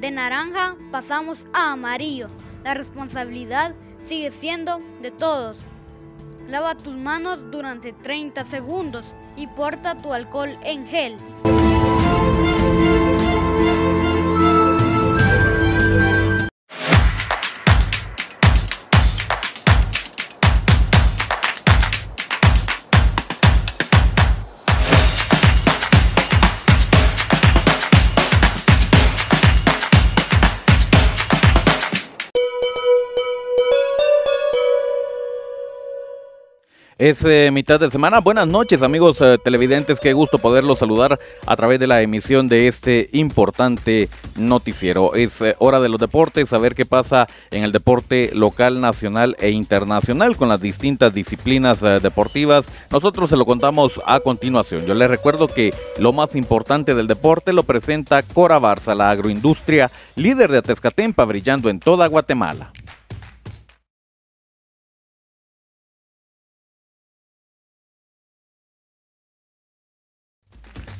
De naranja pasamos a amarillo. La responsabilidad sigue siendo de todos. Lava tus manos durante 30 segundos y porta tu alcohol en gel. Es eh, mitad de semana. Buenas noches amigos eh, televidentes. Qué gusto poderlos saludar a través de la emisión de este importante noticiero. Es eh, hora de los deportes, saber qué pasa en el deporte local, nacional e internacional con las distintas disciplinas deportivas. Nosotros se lo contamos a continuación. Yo les recuerdo que lo más importante del deporte lo presenta Cora Barza, la agroindustria líder de Atezcatempa, brillando en toda Guatemala.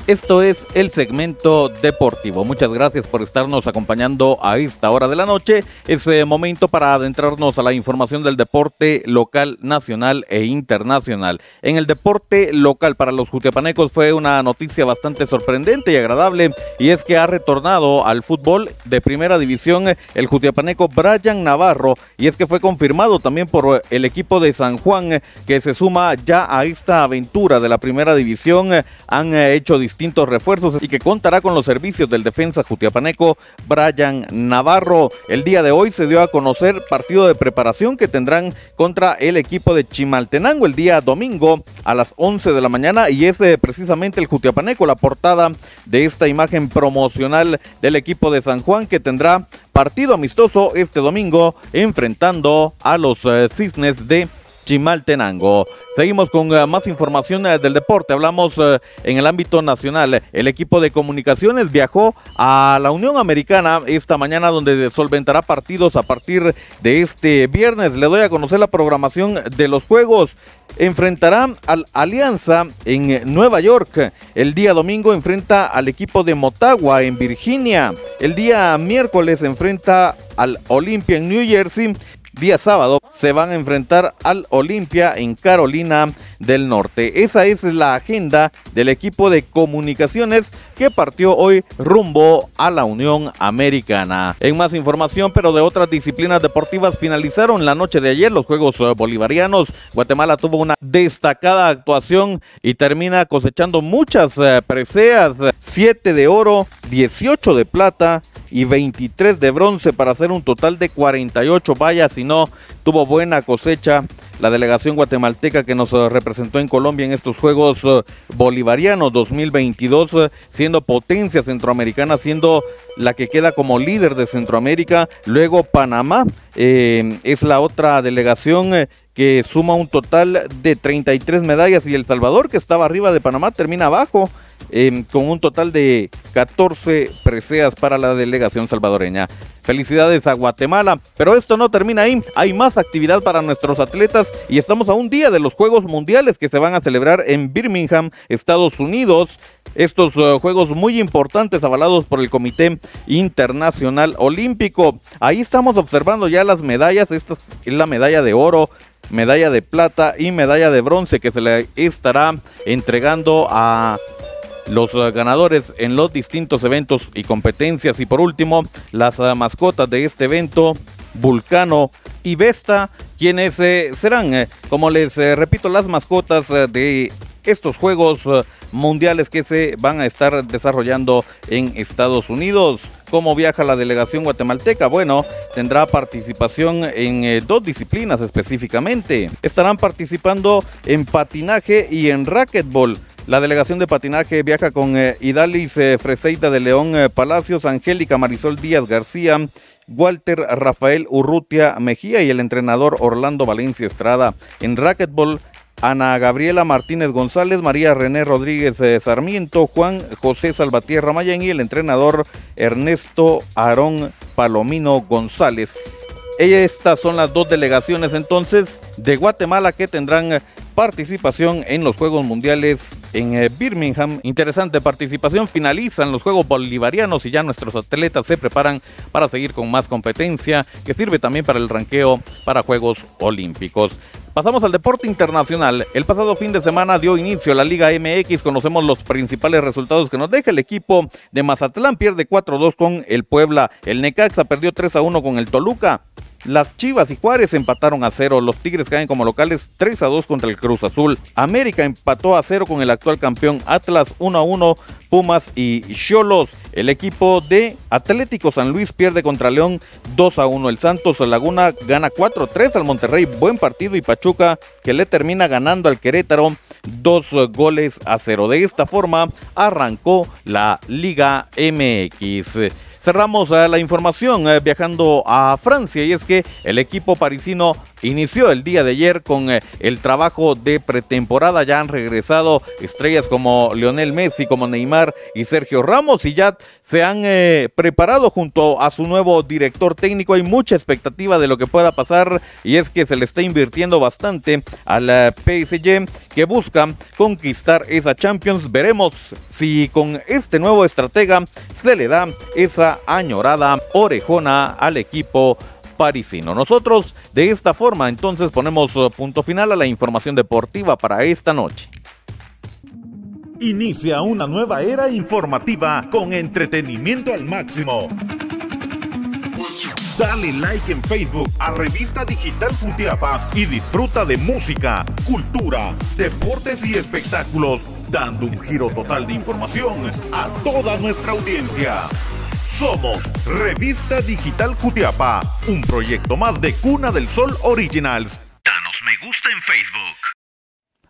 Esto es el segmento deportivo. Muchas gracias por estarnos acompañando a esta hora de la noche. Es eh, momento para adentrarnos a la información del deporte local, nacional e internacional. En el deporte local para los jutiapanecos fue una noticia bastante sorprendente y agradable y es que ha retornado al fútbol de primera división el jutiapaneco Brian Navarro y es que fue confirmado también por el equipo de San Juan que se suma ya a esta aventura de la primera división. Han eh, hecho distintos refuerzos y que contará con los servicios del defensa jutiapaneco Brian Navarro. El día de hoy se dio a conocer partido de preparación que tendrán contra el equipo de Chimaltenango el día domingo a las 11 de la mañana y es precisamente el jutiapaneco la portada de esta imagen promocional del equipo de San Juan que tendrá partido amistoso este domingo enfrentando a los eh, Cisnes de Chimaltenango. Seguimos con uh, más información uh, del deporte. Hablamos uh, en el ámbito nacional. El equipo de comunicaciones viajó a la Unión Americana esta mañana donde solventará partidos a partir de este viernes. Le doy a conocer la programación de los juegos enfrentará al Alianza en Nueva York. El día domingo enfrenta al equipo de Motagua en Virginia. El día miércoles enfrenta al Olympia en New Jersey día sábado se van a enfrentar al Olimpia en Carolina del Norte. Esa es la agenda del equipo de comunicaciones que partió hoy rumbo a la Unión Americana. En más información, pero de otras disciplinas deportivas, finalizaron la noche de ayer los Juegos Bolivarianos. Guatemala tuvo una destacada actuación y termina cosechando muchas eh, preseas, 7 de oro, 18 de plata y 23 de bronce para hacer un total de 48 vallas y no tuvo buena cosecha la delegación guatemalteca que nos eh, representó en Colombia en estos Juegos eh, Bolivarianos 2022, eh, siendo potencia centroamericana, siendo la que queda como líder de Centroamérica. Luego Panamá es la otra delegación que suma un total de 33 medallas y El Salvador, que estaba arriba de Panamá, termina abajo Em, con un total de 14 preseas para la delegación salvadoreña. Felicidades a Guatemala, pero esto no termina ahí. Hay más actividad para nuestros atletas y estamos a un día de los Juegos Mundiales que se van a celebrar en Birmingham, Estados Unidos. Estos uh, juegos muy importantes avalados por el Comité Internacional Olímpico. Ahí estamos observando ya las medallas. Esta es la medalla de oro, medalla de plata y medalla de bronce que se le estará entregando a los eh, ganadores en los distintos eventos y competencias. Y por último, las eh, mascotas de este evento, Vulcano y Vesta, quienes eh, serán, como les repito, las mascotas de estos Juegos Mundiales que se van a estar desarrollando en Estados Unidos. ¿Cómo viaja la delegación guatemalteca? Bueno, tendrá participación en dos disciplinas específicamente. Estarán participando en patinaje y en racquetball. La delegación de patinaje viaja con eh, Idalis eh, Freseita de León eh, Palacios, Angélica Marisol Díaz García, Walter Rafael Urrutia Mejía y el entrenador Orlando Valencia Estrada. En racquetball, Ana Gabriela Martínez González, María René Rodríguez Sarmiento, Juan José Salvatierra Mayen y el entrenador Ernesto Aarón Palomino González. Estas son las dos delegaciones entonces de Guatemala que tendrán participación en los Juegos Mundiales en eh, Birmingham. Interesante participación. Finalizan los Juegos Bolivarianos y ya nuestros atletas se preparan para seguir con más competencia que sirve también para el ranqueo para Juegos Olímpicos. Pasamos al deporte internacional. El pasado fin de semana dio inicio a la Liga MX. Conocemos los principales resultados que nos deja el equipo de Mazatlán. Pierde 4-2 con el Puebla. El Necaxa perdió 3-1 con el Toluca. Las Chivas y Juárez empataron a cero. Los Tigres caen como locales 3 a 2 contra el Cruz Azul. América empató a cero con el actual campeón Atlas 1 a 1. Pumas y Cholos. El equipo de Atlético San Luis pierde contra León 2 a 1. El Santos Laguna gana 4 a 3 al Monterrey. Buen partido y Pachuca que le termina ganando al Querétaro dos goles a cero. De esta forma arrancó la Liga MX. Cerramos eh, la información eh, viajando a Francia y es que el equipo parisino inició el día de ayer con eh, el trabajo de pretemporada. Ya han regresado estrellas como Lionel Messi, como Neymar y Sergio Ramos y ya se han preparado junto a su nuevo director técnico. Hay mucha expectativa de lo que pueda pasar y es que se le está invirtiendo bastante al PSG que busca conquistar esa Champions. Veremos si con este nuevo estratega se le da esa añorada orejona al equipo parisino. Nosotros de esta forma entonces ponemos uh, punto final a la información deportiva para esta noche. Inicia una nueva era informativa con entretenimiento al máximo. Dale like en Facebook a Revista Digital Futiapa y disfruta de música, cultura, deportes y espectáculos, dando un giro total de información a toda nuestra audiencia. Somos Revista Digital Jutiapa, un proyecto más de Cuna del Sol Originals. Danos me gusta en Facebook.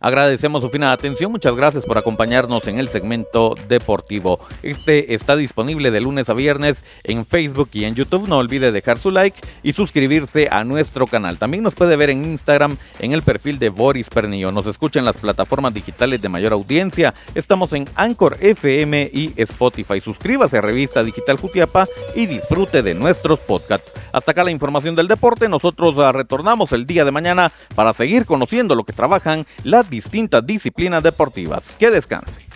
Agradecemos su fina atención, muchas gracias por acompañarnos en el segmento deportivo. Este está disponible de lunes a viernes en Facebook y en YouTube. No olvide dejar su like y suscribirse a nuestro canal. También nos puede ver en Instagram en el perfil de Boris Pernillo. Nos escucha en las plataformas digitales de mayor audiencia. Estamos en Anchor FM y Spotify. Suscríbase a Revista Digital Jutiapa y disfrute de nuestros podcasts. Hasta acá la información del deporte. Nosotros retornamos el día de mañana para seguir conociendo lo que trabajan las distintas disciplinas deportivas. Que descanse.